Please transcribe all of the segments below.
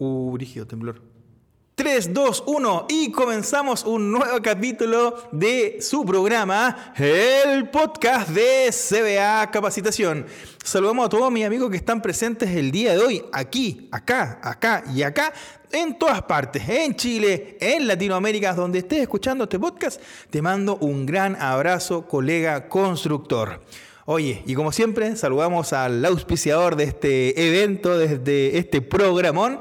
Uh, rígido temblor. 3, 2, 1 y comenzamos un nuevo capítulo de su programa, el podcast de CBA Capacitación. Saludamos a todos mis amigos que están presentes el día de hoy, aquí, acá, acá y acá, en todas partes, en Chile, en Latinoamérica, donde estés escuchando este podcast. Te mando un gran abrazo, colega constructor. Oye, y como siempre, saludamos al auspiciador de este evento, desde este programón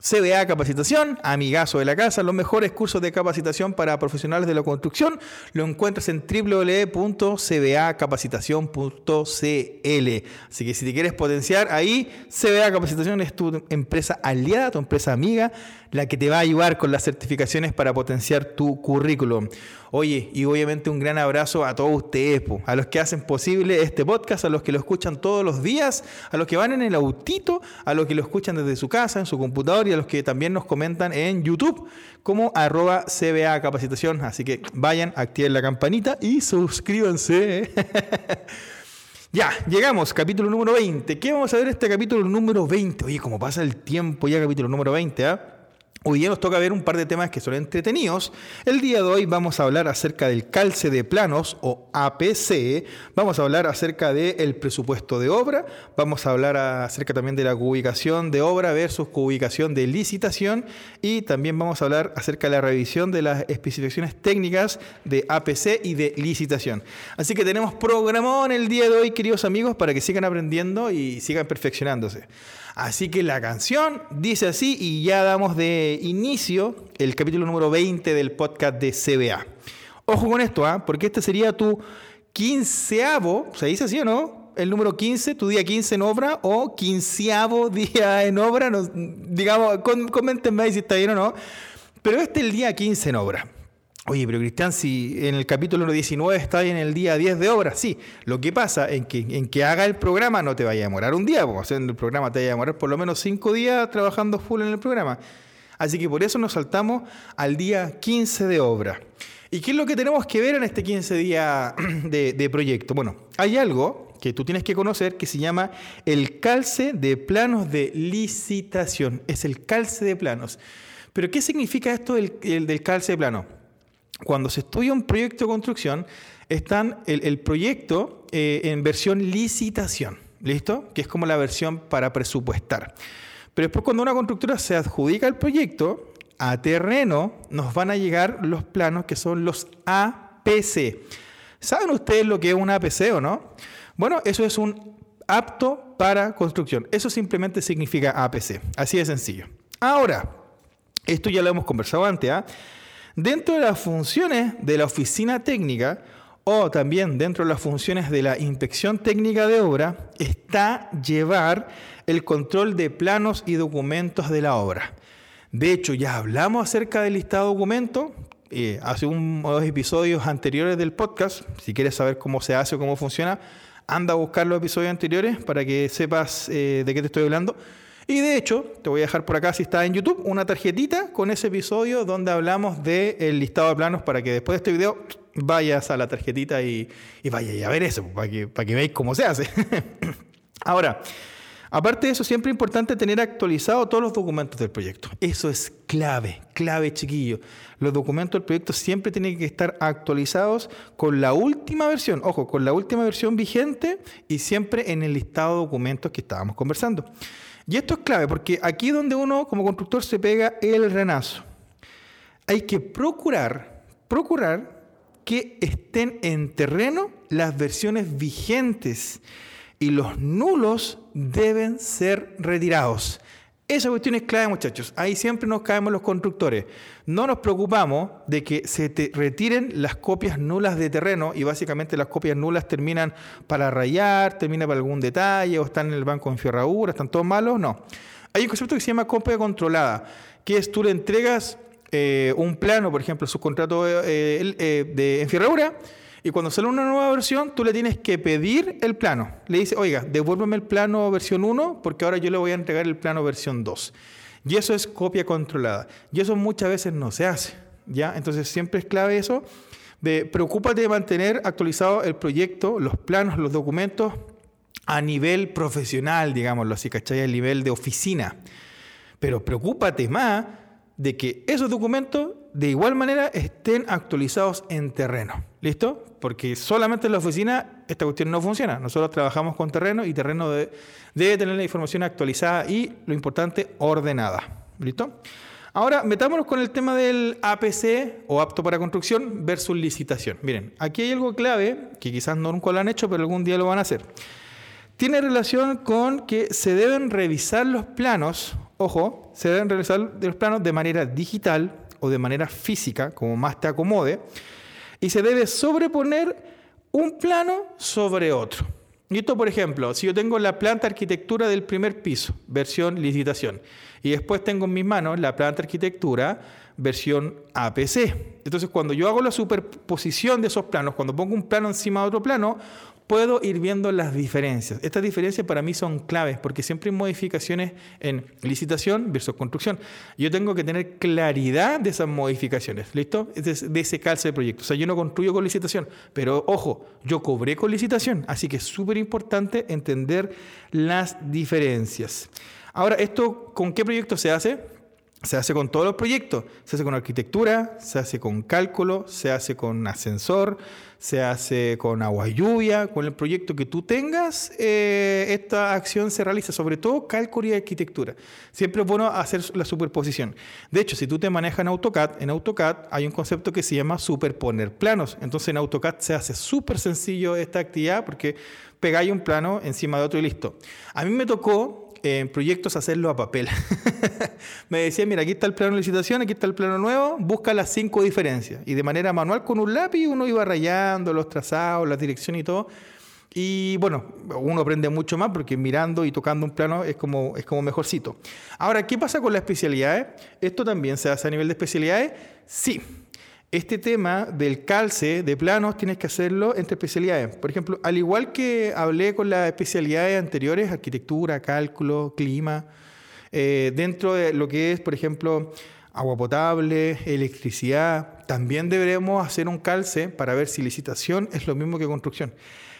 CBA Capacitación, amigazo de la casa, los mejores cursos de capacitación para profesionales de la construcción, lo encuentras en www.cbacapacitación.cl. Así que si te quieres potenciar ahí, CBA Capacitación es tu empresa aliada, tu empresa amiga, la que te va a ayudar con las certificaciones para potenciar tu currículum. Oye, y obviamente un gran abrazo a todos ustedes, a los que hacen posible este podcast, a los que lo escuchan todos los días, a los que van en el autito, a los que lo escuchan desde su casa, en su computador y a los que también nos comentan en YouTube como arroba CBA Capacitación. Así que vayan, activen la campanita y suscríbanse. Ya, llegamos, capítulo número 20. ¿Qué vamos a ver este capítulo número 20? Oye, como pasa el tiempo ya, capítulo número 20, ¿ah? Hoy día nos toca ver un par de temas que son entretenidos. El día de hoy vamos a hablar acerca del calce de planos o APC, vamos a hablar acerca del presupuesto de obra, vamos a hablar acerca también de la ubicación de obra versus ubicación de licitación y también vamos a hablar acerca de la revisión de las especificaciones técnicas de APC y de licitación. Así que tenemos programón el día de hoy, queridos amigos, para que sigan aprendiendo y sigan perfeccionándose. Así que la canción dice así y ya damos de inicio el capítulo número 20 del podcast de CBA. Ojo con esto, ¿ah? porque este sería tu quinceavo, ¿se dice así o no? El número 15, tu día 15 en obra o quinceavo día en obra, digamos, coméntenme si está bien o no. Pero este es el día 15 en obra. Oye, pero Cristian, si en el capítulo 19 está en el día 10 de obra, sí. Lo que pasa en que, en que haga el programa no te vaya a demorar un día, porque haciendo el programa te vaya a demorar por lo menos cinco días trabajando full en el programa. Así que por eso nos saltamos al día 15 de obra. ¿Y qué es lo que tenemos que ver en este 15 día de, proyecto? Bueno, hay algo que tú tienes que conocer que se llama el calce de planos de licitación. Es el calce de planos. Pero ¿qué significa esto del calce de plano? Cuando se estudia un proyecto de construcción, está el, proyecto eh, en versión licitación, ¿listo? Que es como la versión para presupuestar. Pero después cuando una constructora se adjudica el proyecto, a terreno nos van a llegar los planos que son los APC. ¿Saben ustedes lo que es un APC o no? Bueno, eso es un apto para construcción. Eso simplemente significa APC. Así de sencillo. Ahora, esto ya lo hemos conversado antes, ¿ah? Dentro de las funciones de la oficina técnica o también dentro de las funciones de la inspección técnica de obra está llevar el control de planos y documentos de la obra. De hecho, ya hablamos acerca del listado de documentos eh, hace unos episodios anteriores del podcast. Si quieres saber cómo se hace o cómo funciona, anda a buscar los episodios anteriores para que sepas eh, de qué te estoy hablando. Y de hecho, te voy a dejar por acá, si está en YouTube, una tarjetita con ese episodio donde hablamos del listado de planos para que después de este video vayas a la tarjetita y, vayas a ver eso, para que, para que veáis cómo se hace. Ahora, aparte de eso, siempre es importante tener actualizado todos los documentos del proyecto. Eso es clave, clave chiquillo. Los documentos del proyecto siempre tienen que estar actualizados con la última versión, ojo, con la última versión vigente y siempre en el listado de documentos que estábamos conversando. Y esto es clave porque aquí es donde uno como constructor se pega el renazo. Hay que procurar, procurar que estén en terreno las versiones vigentes y los nulos deben ser retirados. Esa cuestión es clave, muchachos. Ahí siempre nos caemos los constructores. No nos preocupamos de que se te retiren las copias nulas de terreno y básicamente las copias nulas terminan para rayar, terminan para algún detalle o están en el banco en fierradura, están todos malos. No. Hay un concepto que se llama copia controlada, que es tú le entregas eh, un plano, por ejemplo, su contrato eh, eh, de enfierradura y cuando sale una nueva versión, tú le tienes que pedir el plano. Le dices, oiga, devuélveme el plano versión 1 porque ahora yo le voy a entregar el plano versión 2. Y eso es copia controlada. Y eso muchas veces no se hace. ¿ya? Entonces siempre es clave eso. De, preocúpate de mantener actualizado el proyecto, los planos, los documentos a nivel profesional, digámoslo así, ¿cachai? A nivel de oficina. Pero preocúpate más de que esos documentos de igual manera estén actualizados en terreno. ¿Listo? Porque solamente en la oficina esta cuestión no funciona. Nosotros trabajamos con terreno y terreno debe, tener la información actualizada y, lo importante, ordenada. ¿Listo? Ahora, metámonos con el tema del APC o apto para construcción versus licitación. Miren, aquí hay algo clave que quizás no nunca lo han hecho, pero algún día lo van a hacer. Tiene relación con que se deben revisar los planos ojo, se deben realizar los planos de manera digital o de manera física, como más te acomode, y se debe sobreponer un plano sobre otro. Y esto, por ejemplo, si yo tengo la planta arquitectura del primer piso, versión licitación, y después tengo en mis manos la planta arquitectura versión APC. Entonces, cuando yo hago la superposición de esos planos, cuando pongo un plano encima de otro plano, puedo ir viendo las diferencias. Estas diferencias para mí son claves porque siempre hay modificaciones en licitación versus construcción. Yo tengo que tener claridad de esas modificaciones, ¿listo? De, ese calce de proyecto. O sea, yo no construyo con licitación, pero ojo, yo cobré con licitación, así que es súper importante entender las diferencias. Ahora, ¿esto con qué proyecto se hace? Se hace con todos los proyectos. Se hace con arquitectura, se hace con cálculo, se hace con ascensor, se hace con agua y lluvia. Con el proyecto que tú tengas, eh, esta acción se realiza, sobre todo cálculo y arquitectura. Siempre es bueno hacer la superposición. De hecho, si tú te manejas en AutoCAD, en AutoCAD hay un concepto que se llama superponer planos. Entonces en AutoCAD se hace súper sencillo esta actividad porque pegáis un plano encima de otro y listo. A mí me tocó en proyectos hacerlo a papel. me decía, mira, aquí está el plano de licitación, aquí está el plano nuevo, busca las cinco diferencias. Y de manera manual con un lápiz uno iba rayando los trazados, la dirección y todo. Y bueno, uno aprende mucho más porque mirando y tocando un plano es como, es como mejorcito. Ahora, ¿qué pasa con las especialidades? ¿Esto también se hace a nivel de especialidades? Sí. Este tema del calce de planos tienes que hacerlo entre especialidades. Por ejemplo, al igual que hablé con las especialidades anteriores, arquitectura, cálculo, clima, eh, dentro de lo que es, por ejemplo, agua potable, electricidad, también deberemos hacer un calce para ver si licitación es lo mismo que construcción.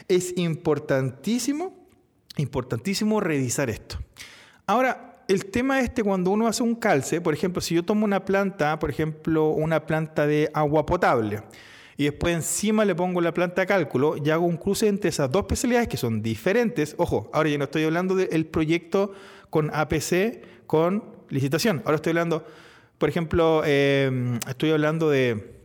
Es importantísimo, importantísimo revisar esto. Ahora, el tema este cuando uno hace un calce, por ejemplo, si yo tomo una planta, por ejemplo, una planta de agua potable, y después encima le pongo la planta de cálculo y hago un cruce entre esas dos especialidades que son diferentes. Ojo, ahora ya no estoy hablando del proyecto con APC, con licitación. Ahora estoy hablando, por ejemplo, em, estoy hablando de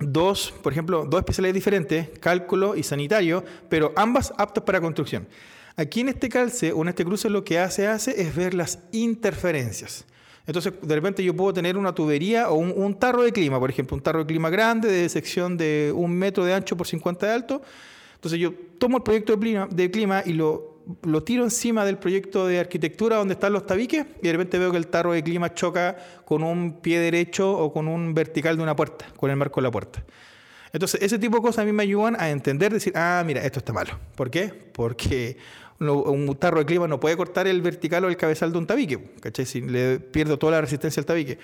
dos, por ejemplo, dos especialidades diferentes, cálculo y sanitario, pero ambas aptas para construcción. Aquí en este calce o en este cruce lo que hace, es ver las interferencias. Entonces, de repente yo puedo tener una tubería o un, tarro de clima, por ejemplo, un tarro de clima grande de sección de un metro de ancho por 50 de alto. Entonces yo tomo el proyecto de clima, de clima y lo, lo, tiro encima del proyecto de arquitectura donde están los tabiques y de repente veo que el tarro de clima choca con un pie derecho o con un vertical de una puerta, con el marco de la puerta. Entonces, ese tipo de cosas a mí me ayudan a entender, decir, ah, mira, esto está malo. ¿Por qué? Porque un tarro de clima no puede cortar el vertical o el cabezal de un tabique, ¿cachai? Si le pierdo toda la resistencia al tabique.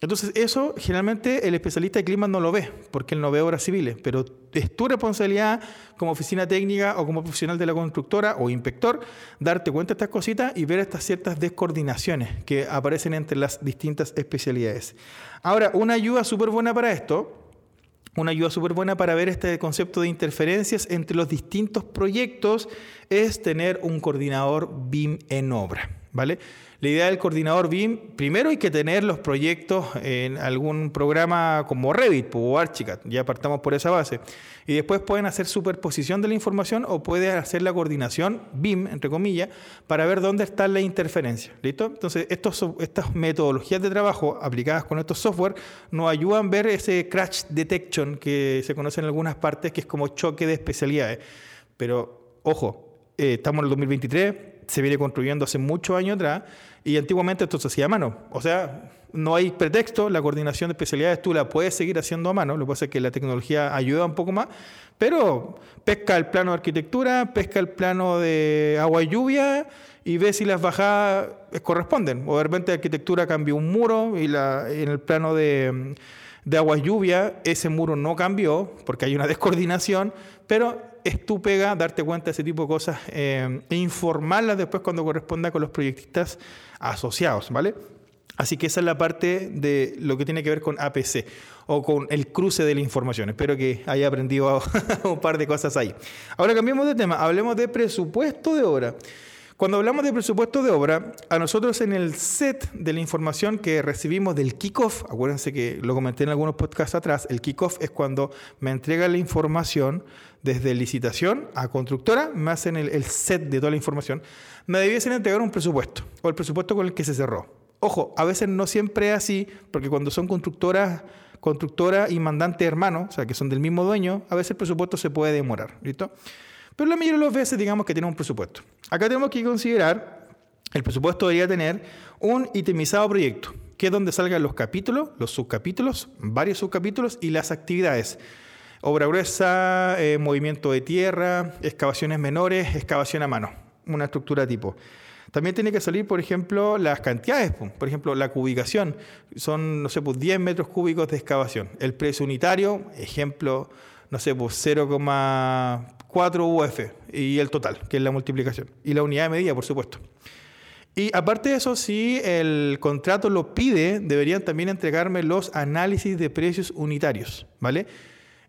Entonces, eso generalmente el especialista de clima no lo ve, porque él no ve obras civiles, pero es tu responsabilidad como oficina técnica o como profesional de la constructora o inspector darte cuenta de estas cositas y ver estas ciertas descoordinaciones que aparecen entre las distintas especialidades. Ahora, una ayuda súper buena para esto una ayuda súper buena para ver este concepto de interferencias entre los distintos proyectos es tener un coordinador BIM en obra, ¿vale? La idea del coordinador BIM, primero hay que tener los proyectos en algún programa como Revit o Archicad, ya partamos por esa base. Y después pueden hacer superposición de la información o pueden hacer la coordinación BIM, entre comillas, para ver dónde está la interferencia. ¿Listo? Entonces, estos, estas metodologías de trabajo aplicadas con estos software nos ayudan a ver ese crash detection que se conoce en algunas partes, que es como choque de especialidades. Pero, ojo, eh, estamos en el 2023, se viene construyendo hace muchos años atrás y antiguamente esto se hacía a mano. O sea, no hay pretexto, la coordinación de especialidades tú la puedes seguir haciendo a mano, lo que pasa es que la tecnología ayuda un poco más, pero pesca el plano de arquitectura, pesca el plano de agua y lluvia y ve si las bajadas corresponden. O de repente la arquitectura cambió un muro y la, en el plano de, de agua y lluvia ese muro no cambió porque hay una descoordinación, pero es tu pega darte cuenta de ese tipo de cosas eh, e informarlas después cuando corresponda con los proyectistas asociados, ¿vale? Así que esa es la parte de lo que tiene que ver con APC o con el cruce de la información. Espero que haya aprendido un par de cosas ahí. Ahora cambiemos de tema, hablemos de presupuesto de obra. Cuando hablamos de presupuesto de obra, a nosotros en el set de la información que recibimos del kickoff, acuérdense que lo comenté en algunos podcasts atrás, el kickoff es cuando me entrega la información desde licitación a constructora, me hacen el, el set de toda la información, me debiesen entregar un presupuesto o el presupuesto con el que se cerró. Ojo, a veces no siempre es así, porque cuando son constructoras, constructora y mandante hermano, o sea, que son del mismo dueño, a veces el presupuesto se puede demorar, ¿listo? Pero la mayoría de las veces digamos que tiene un presupuesto. Acá tenemos que considerar, el presupuesto debería tener un itemizado proyecto, que es donde salgan los capítulos, los subcapítulos, varios subcapítulos y las actividades. Obra gruesa, eh, movimiento de tierra, excavaciones menores, excavación a mano, una estructura tipo. También tiene que salir, por ejemplo, las cantidades. Por ejemplo, la cubicación. Son, no sé, pues 10 metros cúbicos de excavación. El precio unitario, ejemplo, no sé, pues 0,4 UF. Y el total, que es la multiplicación. Y la unidad de medida, por supuesto. Y aparte de eso, si el contrato lo pide, deberían también entregarme los análisis de precios unitarios, ¿vale?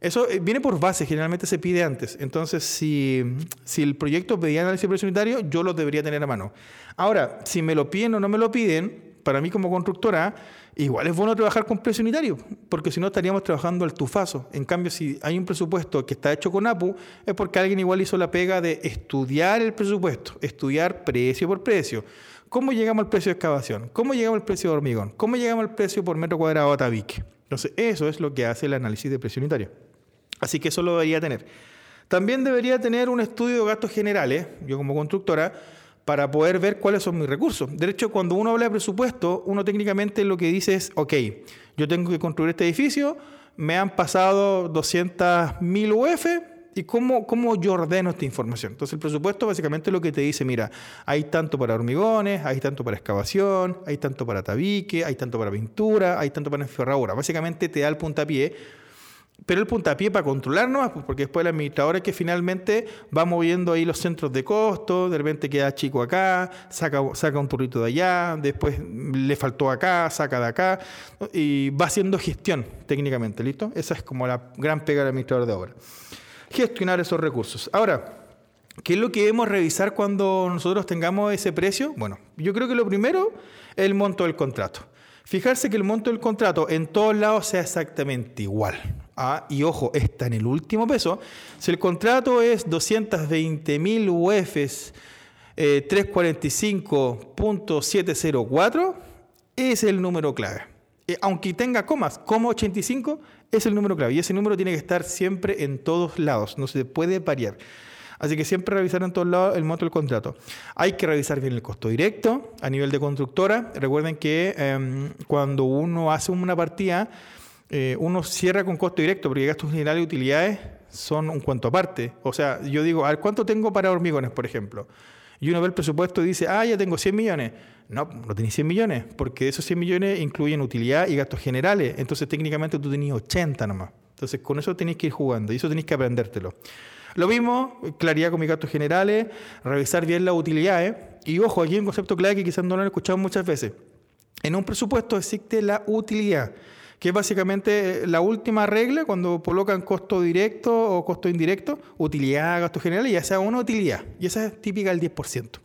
Eso eh, viene por base, generalmente se pide antes. Entonces, si, si el proyecto pedía análisis de precio unitario, yo lo debería tener a mano. Ahora, si me lo piden o no me lo piden, para mí como constructora, igual es bueno trabajar con precio unitario, porque si no estaríamos trabajando al tufazo. En cambio, si hay un presupuesto que está hecho con APU, es porque alguien igual hizo la pega de estudiar el presupuesto, estudiar precio por precio. ¿Cómo llegamos al precio de excavación? ¿Cómo llegamos al precio de hormigón? ¿Cómo llegamos al precio por metro cuadrado a tabique? Entonces, eso es lo que hace el análisis de precio unitario. Así que eso lo debería tener. También debería tener un estudio de gastos generales, yo como constructora, para poder ver cuáles son mis recursos. De hecho, cuando uno habla de presupuesto, uno técnicamente lo que dice es, ok, yo tengo que construir este edificio, me han pasado 200.000 UF, ¿y cómo, cómo yo ordeno esta información? Entonces, el presupuesto básicamente lo que te dice, mira, hay tanto para hormigones, hay tanto para excavación, hay tanto para tabique, hay tanto para pintura, hay tanto para enferradura. Básicamente te da el puntapié pero el puntapié para controlar nomás, pues, porque después el administrador es que finalmente va moviendo ahí los centros de costo, de repente queda chico acá, saca, un turrito de allá, después le faltó acá, saca de acá, y va haciendo gestión técnicamente, ¿listo? Esa es como la gran pega del administrador de obra. Gestionar esos recursos. Ahora, ¿qué es lo que debemos revisar cuando nosotros tengamos ese precio? Bueno, yo creo que lo primero es el monto del contrato. Fijarse que el monto del contrato en todos lados sea exactamente igual. Ah, y ojo, está en el último peso. Si el contrato es 220.000 UFs 345.704, es el número clave. Eh, aunque tenga comas, como 85, es el número clave. Y ese número tiene que estar siempre en todos lados, no se puede variar. Así que siempre revisar en todos lados el monto del contrato. Hay que revisar bien el costo directo a nivel de constructora. Recuerden que em, cuando uno hace una partida, eh, uno cierra con costo directo, porque gastos generales y utilidades son un cuanto aparte. O sea, yo digo, ¿cuánto tengo para hormigones, por ejemplo? Y uno ve el presupuesto y dice, ah, ya tengo 100 millones. No, no tenéis 100 millones, porque esos 100 millones incluyen utilidad y gastos generales. Entonces, técnicamente tú tenías 80 nomás. Entonces, con eso tenéis que ir jugando y eso tenéis que aprendértelo. Lo mismo, claridad con mis gastos generales, revisar bien las utilidades. Y ojo, aquí hay un concepto clave que quizás no lo han escuchado muchas veces. En un presupuesto existe la utilidad que es básicamente la última regla cuando colocan costo directo o costo indirecto, utilidad, gasto general, ya sea una utilidad. Y esa es típica del 10%.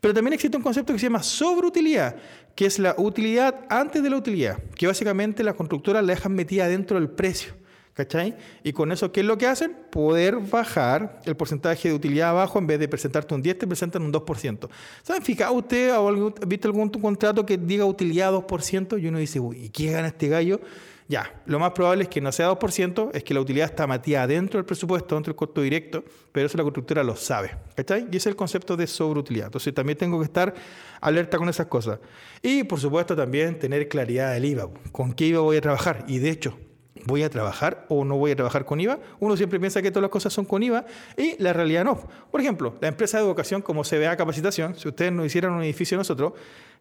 Pero también existe un concepto que se llama sobreutilidad, que es la utilidad antes de la utilidad, que básicamente las constructoras la dejan metida dentro del precio. ¿Cachai? Y con eso, ¿qué es lo que hacen? Poder bajar el porcentaje de utilidad abajo, en vez de presentarte un 10, te presentan un 2%. ¿Saben? Fija usted ha visto algún contrato que diga utilidad 2% y uno dice, uy, ¿y qué gana este gallo? Ya, lo más probable es que no sea 2%, es que la utilidad está metida dentro del presupuesto, dentro del costo directo, pero eso la constructora lo sabe. ¿Cachai? Y ese es el concepto de sobreutilidad. Entonces también tengo que estar alerta con esas cosas. Y por supuesto también tener claridad del IVA. ¿Con qué IVA voy a trabajar? Y de hecho, ¿Voy a trabajar o no voy a trabajar con IVA? Uno siempre piensa que todas las cosas son con IVA y la realidad no. Por ejemplo, la empresa de educación como CBA Capacitación, si ustedes no hicieran un edificio nosotros,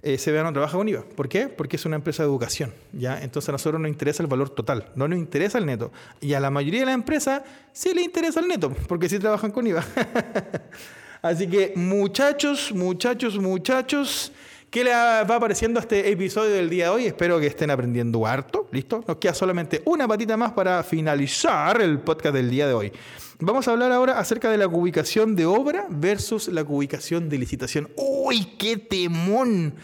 eh, CBA no trabaja con IVA. ¿Por qué? Porque es una empresa de educación. ¿ya? Entonces a nosotros nos interesa el valor total, no nos interesa el neto. Y a la mayoría de las empresas sí le interesa el neto, porque sí trabajan con IVA. Así que muchachos, muchachos, muchachos, ¿Qué le va apareciendo a este episodio del día de hoy? Espero que estén aprendiendo harto. ¿Listo? Nos queda solamente una patita más para finalizar el podcast del día de hoy. Vamos a hablar ahora acerca de la cubicación de obra versus la cubicación de licitación. ¡Uy, qué temón!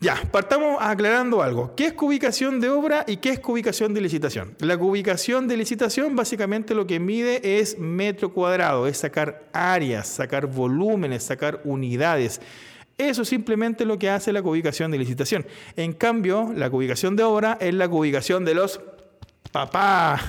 Ya, partamos aclarando algo. ¿Qué es cubicación de obra y qué es cubicación de licitación? La cubicación de licitación básicamente lo que mide es metro cuadrado, es sacar áreas, sacar volúmenes, sacar unidades. Eso es simplemente lo que hace la cubicación de licitación. En cambio, la cubicación de obra es la cubicación de los papás.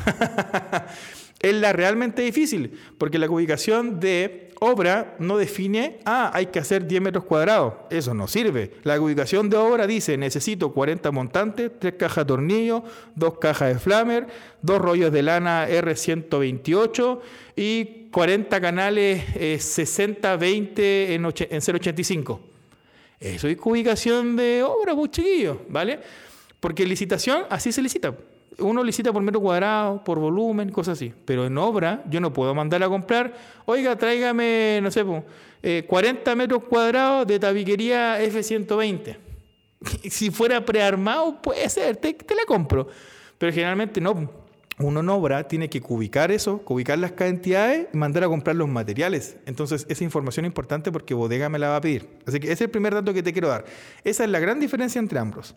es la realmente difícil, porque la cubicación de obra no define, ah, hay que hacer 10 metros cuadrados. Eso no sirve. La ubicación de obra dice, necesito 40 montantes, 3 cajas de tornillo, 2 cajas de flamer, 2 rollos de lana R128 y 40 canales 60-20 eh, en, en 085. Eso es ubicación de obra, pues ¿vale? Porque licitación, así se licita. Uno licita por metro cuadrado, por volumen, cosas así. Pero en obra, yo no puedo mandar a comprar, oiga, tráigame, no sé, 40 metros cuadrados de tabiquería F-120. si fuera prearmado, puede ser, te, te la compro. Pero generalmente no uno en obra tiene que cubicar eso, cubicar las cantidades y mandar a comprar los materiales. Entonces, esa información es importante porque bodega me la va a pedir. Así que ese es el primer dato que te quiero dar. Esa es la gran diferencia entre ambos.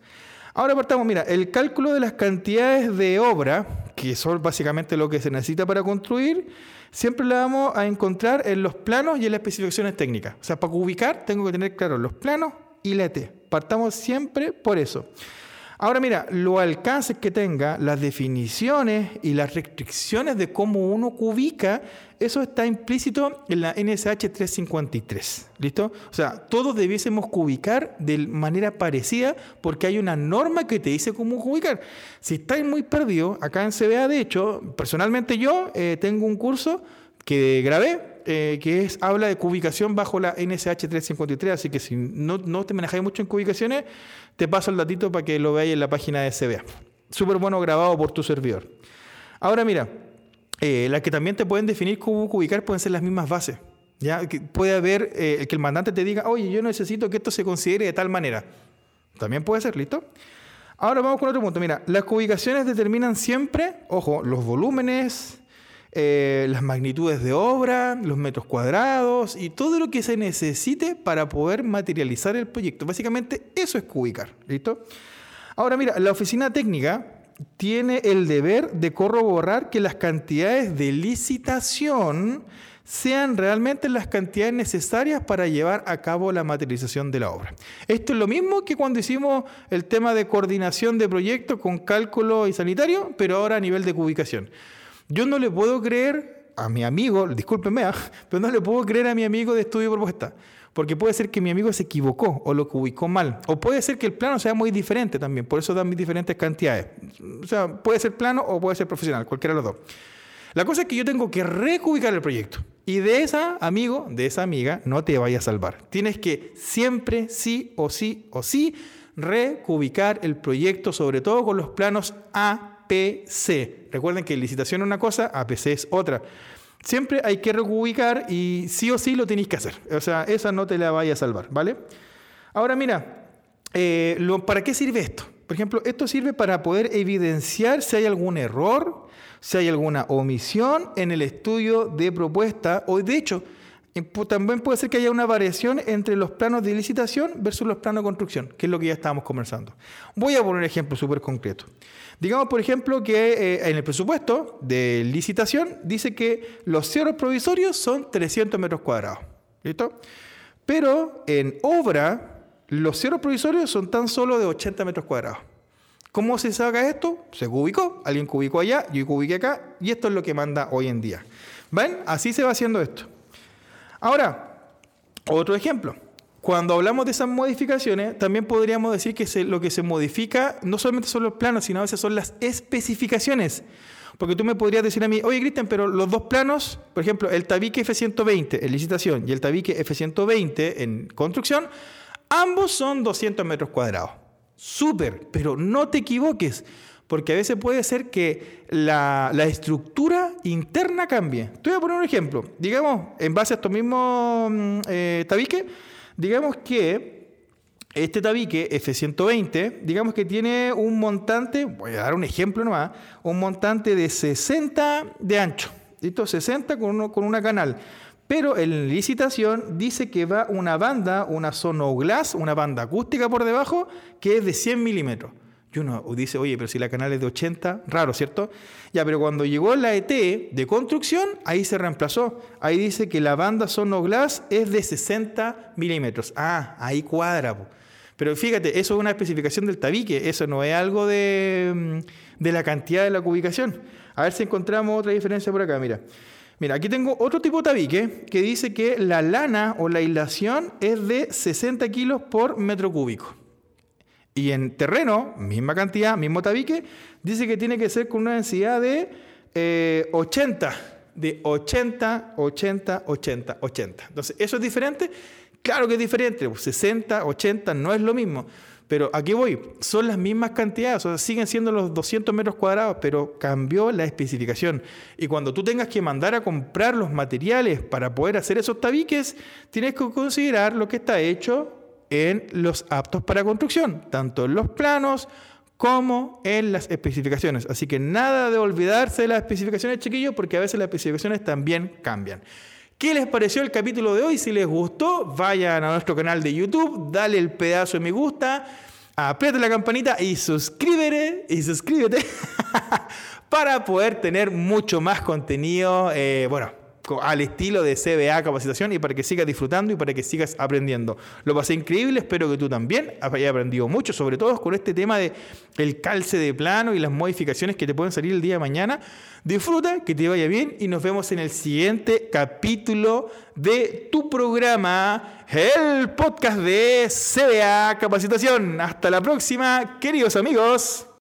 Ahora partamos, mira, el cálculo de las cantidades de obra, que son básicamente lo que se necesita para construir, siempre la vamos a encontrar en los planos y en las especificaciones técnicas. O sea, para ubicar tengo que tener claro los planos y la ET. Partamos siempre por eso. Ahora mira, los alcances que tenga, las definiciones y las restricciones de cómo uno cubica, eso está implícito en la NSH 353. ¿Listo? O sea, todos debiésemos cubicar de manera parecida porque hay una norma que te dice cómo cubicar. Si estáis muy perdidos, acá en CBA, de hecho, personalmente yo eh, tengo un curso que grabé eh, que es, habla de cubicación bajo la NSH 353, así que si no, no te manejáis mucho en cubicaciones, te paso el datito para que lo veáis en la página de CBA. Súper bueno grabado por tu servidor. Ahora mira, eh, las que también te pueden definir cómo ubicar pueden ser las mismas bases. ¿ya? Que puede haber eh, que el mandante te diga, oye, yo necesito que esto se considere de tal manera. También puede ser, ¿listo? Ahora vamos con otro punto. Mira, las ubicaciones determinan siempre, ojo, los volúmenes, eh, las magnitudes de obra, los metros cuadrados y todo lo que se necesite para poder materializar el proyecto. Básicamente eso es cubicar, ¿listo? Ahora mira, la oficina técnica tiene el deber de corroborar que las cantidades de licitación sean realmente las cantidades necesarias para llevar a cabo la materialización de la obra. Esto es lo mismo que cuando hicimos el tema de coordinación de proyectos con cálculo y sanitario, pero ahora a nivel de cubicación. Yo no le puedo creer a mi amigo, discúlpeme, ah, pero no le puedo creer a mi amigo de estudio propuesta. Porque puede ser que mi amigo se equivocó o lo ubicó mal. O puede ser que el plano sea muy diferente también, por eso dan diferentes cantidades. O sea, puede ser plano o puede ser profesional, cualquiera de los dos. La cosa es que yo tengo que recubicar el proyecto. Y de esa amigo, de esa amiga, no te vaya a salvar. Tienes que siempre, sí o sí o sí, recubicar el proyecto, sobre todo con los planos A, APC. Recuerden que licitación es una cosa, APC es otra. Siempre hay que reubicar y sí o sí lo tenéis que hacer. O sea, esa no te la vaya a salvar, ¿vale? Ahora mira, eh, ¿para qué sirve esto? Por ejemplo, esto sirve para poder evidenciar si hay algún error, si hay alguna omisión en el estudio de propuesta o de hecho, también puede ser que haya una variación entre los planos de licitación versus los planos de construcción, que es lo que ya estábamos conversando. Voy a poner un ejemplo súper concreto. Digamos, por ejemplo, que eh, en el presupuesto de licitación dice que los cierros provisorios son 300 metros cuadrados. ¿Listo? Pero en obra, los cierros provisorios son tan solo de 80 metros cuadrados. ¿Cómo se saca esto? Se cubicó, alguien cubicó allá, yo cubiqué acá, y esto es lo que manda hoy en día. ¿Ven? Así se va haciendo esto. Ahora, otro ejemplo. Cuando hablamos de esas modificaciones, también podríamos decir que lo que se modifica no solamente son los planos, sino a veces son las especificaciones. Porque tú me podrías decir a mí, oye Cristian, pero los dos planos, por ejemplo, el tabique F120 en licitación y el tabique F120 en construcción, ambos son 200 metros cuadrados. Súper, pero no te equivoques porque a veces puede ser que la, estructura interna cambie. Te voy a poner un ejemplo. Digamos, en base a estos mismos mm, eh, tabiques, digamos que Este tabique F120, digamos que tiene un montante, voy a dar un ejemplo nomás, un montante de 60 de ancho, ¿listo? 60 con, con una canal. Pero en licitación dice que va una banda, una sonoglass, una banda acústica por debajo, que es de 100 milímetros. Y uno dice, oye, pero si la canal es de 80, raro, ¿cierto? Ya, pero cuando llegó la ET de construcción, ahí se reemplazó. Ahí dice que la banda Sonoglass es de 60 milímetros. Ah, ahí cuadra. Pero fíjate, eso es una especificación del tabique, eso no es algo de, mm, de la cantidad de la cubicación. A ver si encontramos otra diferencia por acá, mira. Mira, aquí tengo otro tipo de tabique que dice que la lana o la aislación es de 60 kilos por metro cúbico. Y en terreno, misma cantidad, mismo tabique, dice que tiene que ser con una densidad de 80, eh, de 80, 80, 80, 80. Entonces, ¿eso es diferente? Claro que es diferente, 60, 80 no es lo mismo. Pero aquí voy, son las mismas cantidades, o sea, siguen siendo los 200 metros cuadrados, pero cambió la especificación. Y cuando tú tengas que mandar a comprar los materiales para poder hacer esos tabiques, tienes que considerar lo que está hecho en los aptos para construcción, tanto en los planos como en las especificaciones. Así que nada de olvidarse de las especificaciones, chiquillos, porque a veces las especificaciones también cambian. ¿Qué les pareció el capítulo de hoy? Si les gustó, vayan a nuestro canal de YouTube, dale el pedazo de me gusta, aprieta la campanita y suscríbete, y suscríbete para poder tener mucho más contenido. Eh, bueno, al estilo de CBA Capacitación y para que sigas disfrutando y para que sigas aprendiendo. Lo pasé increíble, espero que tú también hayas aprendido mucho, sobre todo con este tema de el calce de plano y las modificaciones que te pueden salir el día de mañana. Disfruta, que te vaya bien y nos vemos en el siguiente capítulo de tu programa, el podcast de CBA Capacitación. Hasta la próxima, queridos amigos.